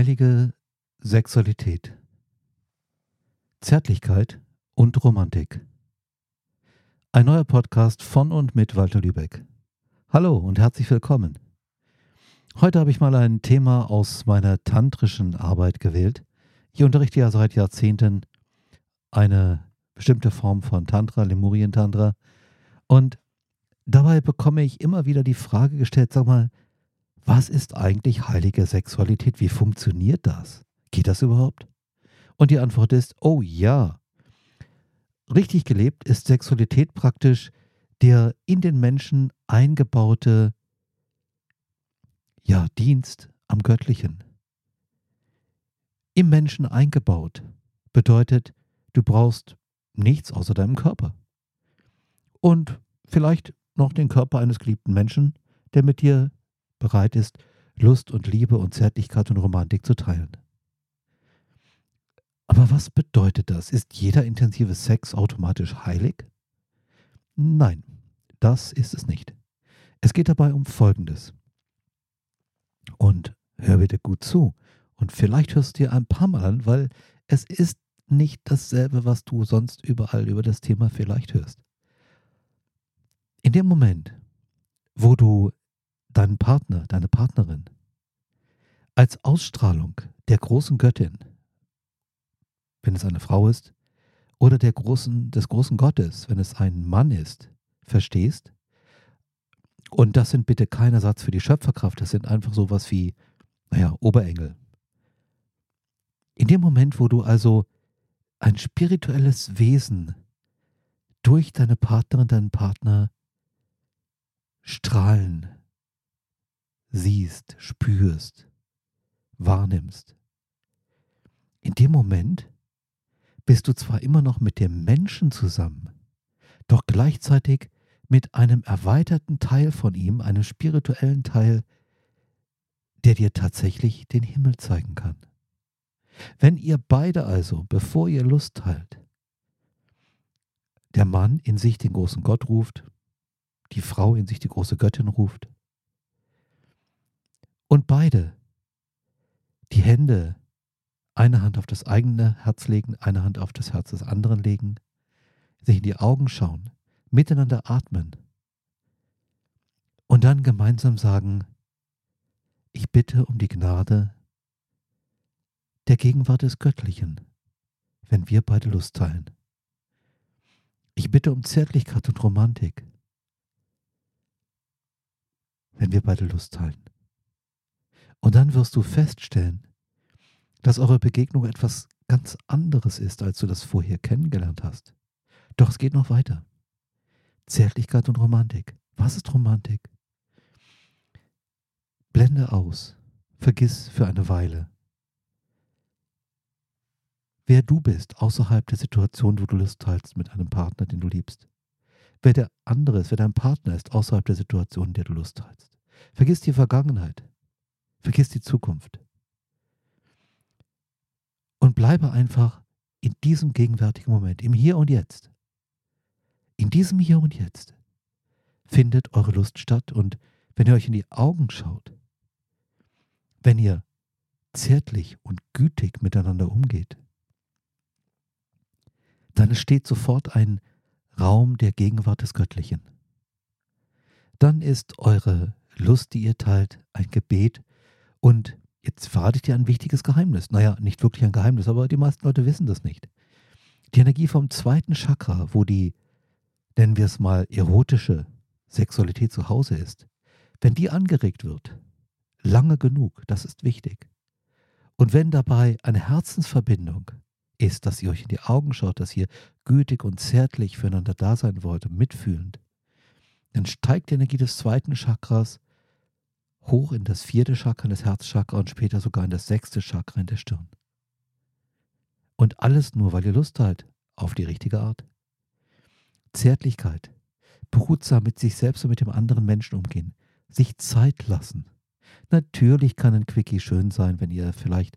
Heilige Sexualität, Zärtlichkeit und Romantik. Ein neuer Podcast von und mit Walter Lübeck. Hallo und herzlich willkommen. Heute habe ich mal ein Thema aus meiner tantrischen Arbeit gewählt. Ich unterrichte ja seit Jahrzehnten eine bestimmte Form von Tantra, Lemurien-Tantra. Und dabei bekomme ich immer wieder die Frage gestellt, sag mal, was ist eigentlich heilige Sexualität? Wie funktioniert das? Geht das überhaupt? Und die Antwort ist, oh ja. Richtig gelebt ist Sexualität praktisch der in den Menschen eingebaute ja, Dienst am Göttlichen. Im Menschen eingebaut bedeutet, du brauchst nichts außer deinem Körper. Und vielleicht noch den Körper eines geliebten Menschen, der mit dir bereit ist, Lust und Liebe und Zärtlichkeit und Romantik zu teilen. Aber was bedeutet das? Ist jeder intensive Sex automatisch heilig? Nein, das ist es nicht. Es geht dabei um Folgendes. Und hör bitte gut zu. Und vielleicht hörst du dir ein paar Mal an, weil es ist nicht dasselbe, was du sonst überall über das Thema vielleicht hörst. In dem Moment, wo du deinen Partner, deine Partnerin. Als Ausstrahlung der großen Göttin, wenn es eine Frau ist, oder der großen, des großen Gottes, wenn es ein Mann ist, verstehst, und das sind bitte kein Ersatz für die Schöpferkraft, das sind einfach sowas wie, naja, Oberengel. In dem Moment, wo du also ein spirituelles Wesen durch deine Partnerin, deinen Partner strahlen siehst, spürst, wahrnimmst. In dem Moment bist du zwar immer noch mit dem Menschen zusammen, doch gleichzeitig mit einem erweiterten Teil von ihm, einem spirituellen Teil, der dir tatsächlich den Himmel zeigen kann. Wenn ihr beide also, bevor ihr Lust teilt, der Mann in sich den großen Gott ruft, die Frau in sich die große Göttin ruft, und beide die Hände, eine Hand auf das eigene Herz legen, eine Hand auf das Herz des anderen legen, sich in die Augen schauen, miteinander atmen und dann gemeinsam sagen, ich bitte um die Gnade der Gegenwart des Göttlichen, wenn wir beide Lust teilen. Ich bitte um Zärtlichkeit und Romantik, wenn wir beide Lust teilen. Und dann wirst du feststellen, dass eure Begegnung etwas ganz anderes ist, als du das vorher kennengelernt hast. Doch es geht noch weiter. Zärtlichkeit und Romantik. Was ist Romantik? Blende aus. Vergiss für eine Weile, wer du bist außerhalb der Situation, wo du Lust teilst mit einem Partner, den du liebst. Wer der andere ist, wer dein Partner ist außerhalb der Situation, in der du Lust teilst. Vergiss die Vergangenheit. Vergiss die Zukunft. Und bleibe einfach in diesem gegenwärtigen Moment, im Hier und Jetzt. In diesem Hier und Jetzt findet eure Lust statt und wenn ihr euch in die Augen schaut, wenn ihr zärtlich und gütig miteinander umgeht, dann entsteht sofort ein Raum der Gegenwart des Göttlichen. Dann ist eure Lust, die ihr teilt, ein Gebet und jetzt verrate ich dir ein wichtiges Geheimnis. Naja, nicht wirklich ein Geheimnis, aber die meisten Leute wissen das nicht. Die Energie vom zweiten Chakra, wo die, nennen wir es mal, erotische Sexualität zu Hause ist, wenn die angeregt wird, lange genug, das ist wichtig. Und wenn dabei eine Herzensverbindung ist, dass ihr euch in die Augen schaut, dass ihr gütig und zärtlich füreinander da sein wollt, mitfühlend, dann steigt die Energie des zweiten Chakras hoch in das vierte Chakra, in das Herzchakra und später sogar in das sechste Chakra in der Stirn. Und alles nur, weil ihr Lust habt auf die richtige Art. Zärtlichkeit, behutsam mit sich selbst und mit dem anderen Menschen umgehen, sich Zeit lassen. Natürlich kann ein Quickie schön sein, wenn ihr vielleicht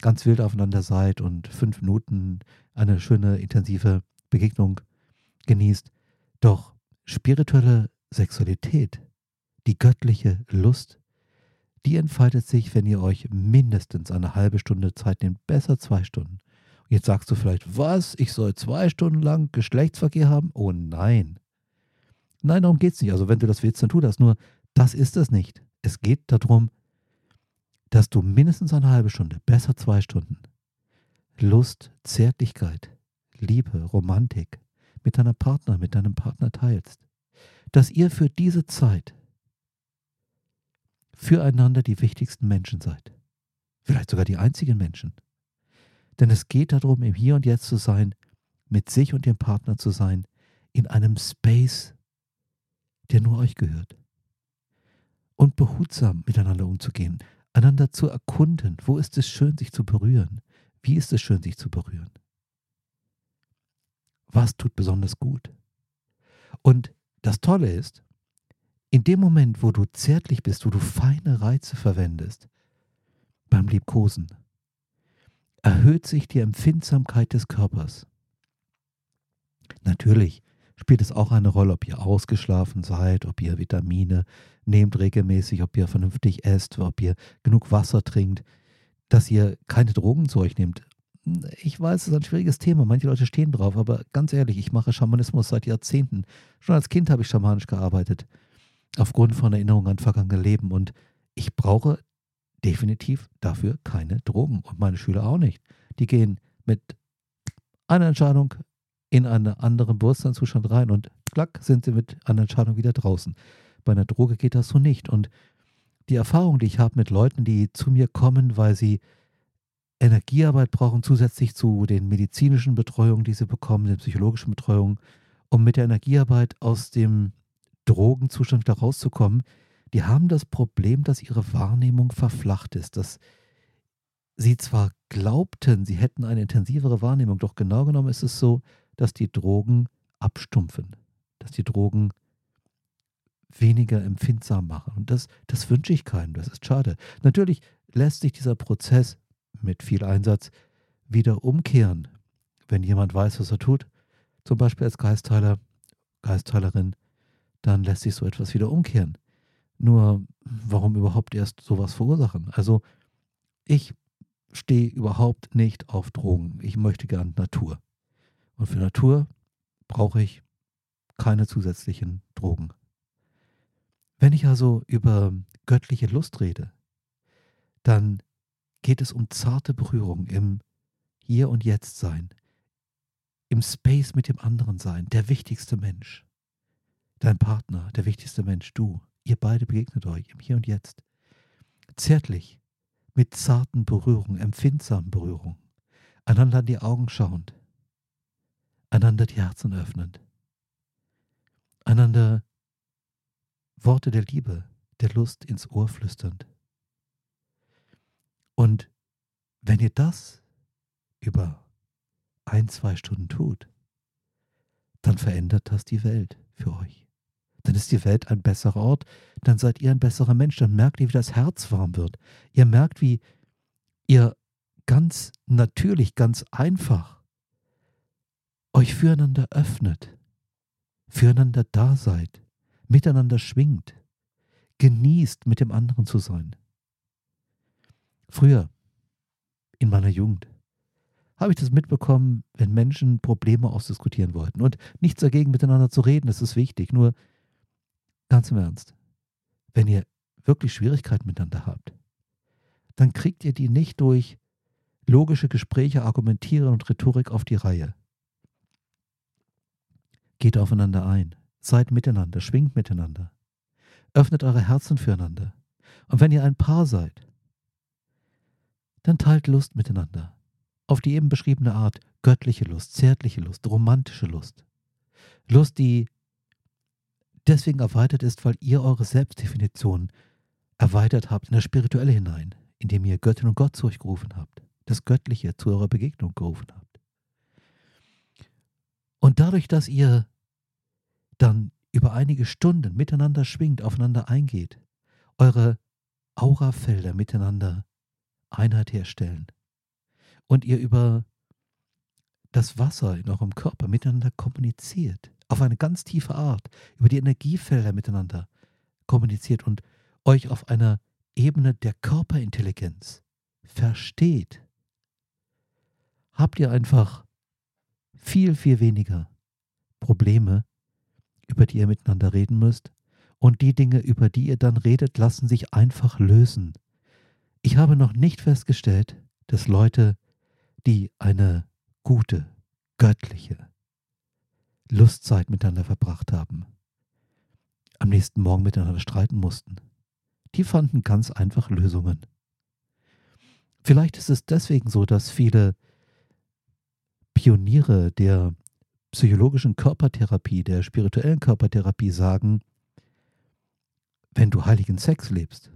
ganz wild aufeinander seid und fünf Minuten eine schöne, intensive Begegnung genießt. Doch spirituelle Sexualität, die göttliche Lust, die entfaltet sich, wenn ihr euch mindestens eine halbe Stunde Zeit nehmt, besser zwei Stunden. Und jetzt sagst du vielleicht, was, ich soll zwei Stunden lang Geschlechtsverkehr haben? Oh nein. Nein, darum geht es nicht. Also wenn du das willst, dann tu das. Nur, das ist es nicht. Es geht darum, dass du mindestens eine halbe Stunde, besser zwei Stunden, Lust, Zärtlichkeit, Liebe, Romantik mit deiner Partner, mit deinem Partner teilst. Dass ihr für diese Zeit füreinander die wichtigsten Menschen seid. Vielleicht sogar die einzigen Menschen. Denn es geht darum, im Hier und Jetzt zu sein, mit sich und dem Partner zu sein, in einem Space, der nur euch gehört. Und behutsam miteinander umzugehen, einander zu erkunden, wo ist es schön, sich zu berühren, wie ist es schön, sich zu berühren. Was tut besonders gut? Und das Tolle ist, in dem Moment, wo du zärtlich bist, wo du feine Reize verwendest, beim Liebkosen, erhöht sich die Empfindsamkeit des Körpers. Natürlich spielt es auch eine Rolle, ob ihr ausgeschlafen seid, ob ihr Vitamine nehmt regelmäßig, ob ihr vernünftig esst, ob ihr genug Wasser trinkt, dass ihr keine Drogen zu euch nehmt. Ich weiß, es ist ein schwieriges Thema. Manche Leute stehen drauf, aber ganz ehrlich, ich mache Schamanismus seit Jahrzehnten. Schon als Kind habe ich schamanisch gearbeitet aufgrund von Erinnerungen an vergangene Leben. Und ich brauche definitiv dafür keine Drogen und meine Schüler auch nicht. Die gehen mit einer Entscheidung in einen anderen Bewusstseinszustand rein und klack sind sie mit einer Entscheidung wieder draußen. Bei einer Droge geht das so nicht. Und die Erfahrung, die ich habe mit Leuten, die zu mir kommen, weil sie Energiearbeit brauchen, zusätzlich zu den medizinischen Betreuungen, die sie bekommen, den psychologischen Betreuungen, um mit der Energiearbeit aus dem Drogenzustand wieder rauszukommen, die haben das Problem, dass ihre Wahrnehmung verflacht ist, dass sie zwar glaubten, sie hätten eine intensivere Wahrnehmung, doch genau genommen ist es so, dass die Drogen abstumpfen, dass die Drogen weniger empfindsam machen. Und das, das wünsche ich keinem, das ist schade. Natürlich lässt sich dieser Prozess mit viel Einsatz wieder umkehren, wenn jemand weiß, was er tut, zum Beispiel als Geistheiler, Geistheilerin, dann lässt sich so etwas wieder umkehren. Nur, warum überhaupt erst sowas verursachen? Also, ich stehe überhaupt nicht auf Drogen. Ich möchte gern Natur. Und für Natur brauche ich keine zusätzlichen Drogen. Wenn ich also über göttliche Lust rede, dann geht es um zarte Berührung im Hier und Jetzt sein, im Space mit dem anderen sein, der wichtigste Mensch. Dein Partner, der wichtigste Mensch, du, ihr beide begegnet euch im Hier und Jetzt. Zärtlich, mit zarten Berührungen, empfindsamen Berührungen, einander in die Augen schauend, einander die Herzen öffnend, einander Worte der Liebe, der Lust ins Ohr flüsternd. Und wenn ihr das über ein, zwei Stunden tut, dann verändert das die Welt für euch dann ist die Welt ein besserer Ort, dann seid ihr ein besserer Mensch, dann merkt ihr, wie das Herz warm wird. Ihr merkt, wie ihr ganz natürlich, ganz einfach euch füreinander öffnet, füreinander da seid, miteinander schwingt, genießt, mit dem anderen zu sein. Früher, in meiner Jugend, habe ich das mitbekommen, wenn Menschen Probleme ausdiskutieren wollten. Und nichts dagegen, miteinander zu reden, das ist wichtig. Nur Ganz im Ernst. Wenn ihr wirklich Schwierigkeiten miteinander habt, dann kriegt ihr die nicht durch logische Gespräche, Argumentieren und Rhetorik auf die Reihe. Geht aufeinander ein, seid miteinander, schwingt miteinander, öffnet eure Herzen füreinander. Und wenn ihr ein Paar seid, dann teilt Lust miteinander. Auf die eben beschriebene Art göttliche Lust, zärtliche Lust, romantische Lust. Lust, die deswegen erweitert ist, weil ihr eure Selbstdefinition erweitert habt in das Spirituelle hinein, indem ihr Göttin und Gott zu euch gerufen habt, das Göttliche zu eurer Begegnung gerufen habt. Und dadurch, dass ihr dann über einige Stunden miteinander schwingt, aufeinander eingeht, eure Aurafelder miteinander Einheit herstellen und ihr über das Wasser in eurem Körper miteinander kommuniziert, auf eine ganz tiefe Art über die Energiefelder miteinander kommuniziert und euch auf einer Ebene der Körperintelligenz versteht, habt ihr einfach viel, viel weniger Probleme, über die ihr miteinander reden müsst. Und die Dinge, über die ihr dann redet, lassen sich einfach lösen. Ich habe noch nicht festgestellt, dass Leute, die eine gute, göttliche Lustzeit miteinander verbracht haben, am nächsten Morgen miteinander streiten mussten. Die fanden ganz einfach Lösungen. Vielleicht ist es deswegen so, dass viele Pioniere der psychologischen Körpertherapie, der spirituellen Körpertherapie sagen, wenn du heiligen Sex lebst,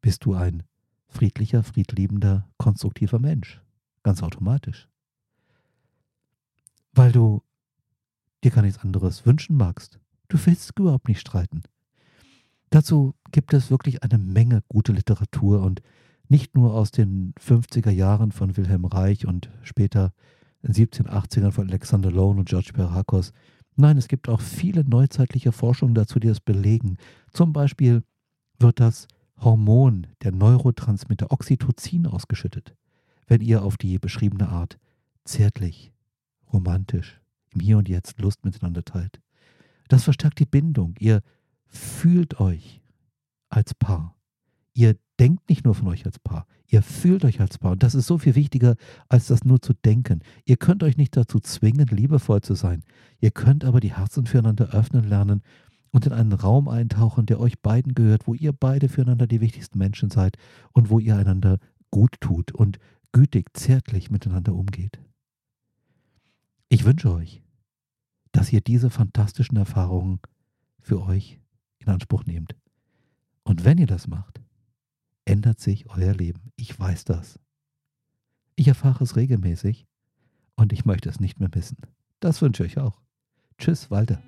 bist du ein friedlicher, friedliebender, konstruktiver Mensch. Ganz automatisch. Weil du dir gar nichts anderes wünschen magst. Du willst überhaupt nicht streiten. Dazu gibt es wirklich eine Menge gute Literatur und nicht nur aus den 50er Jahren von Wilhelm Reich und später in den 1780ern von Alexander Lone und George Perakos. Nein, es gibt auch viele neuzeitliche Forschungen dazu, die das belegen. Zum Beispiel wird das Hormon, der Neurotransmitter Oxytocin ausgeschüttet, wenn ihr auf die beschriebene Art zärtlich, romantisch, im Hier und Jetzt Lust miteinander teilt. Das verstärkt die Bindung. Ihr fühlt euch als Paar. Ihr denkt nicht nur von euch als Paar, ihr fühlt euch als Paar. Und das ist so viel wichtiger, als das nur zu denken. Ihr könnt euch nicht dazu zwingen, liebevoll zu sein. Ihr könnt aber die Herzen füreinander öffnen lernen und in einen Raum eintauchen, der euch beiden gehört, wo ihr beide füreinander die wichtigsten Menschen seid und wo ihr einander gut tut und gütig, zärtlich miteinander umgeht. Ich wünsche euch, dass ihr diese fantastischen Erfahrungen für euch in Anspruch nehmt. Und wenn ihr das macht, ändert sich euer Leben. Ich weiß das. Ich erfahre es regelmäßig und ich möchte es nicht mehr missen. Das wünsche ich euch auch. Tschüss, Walter.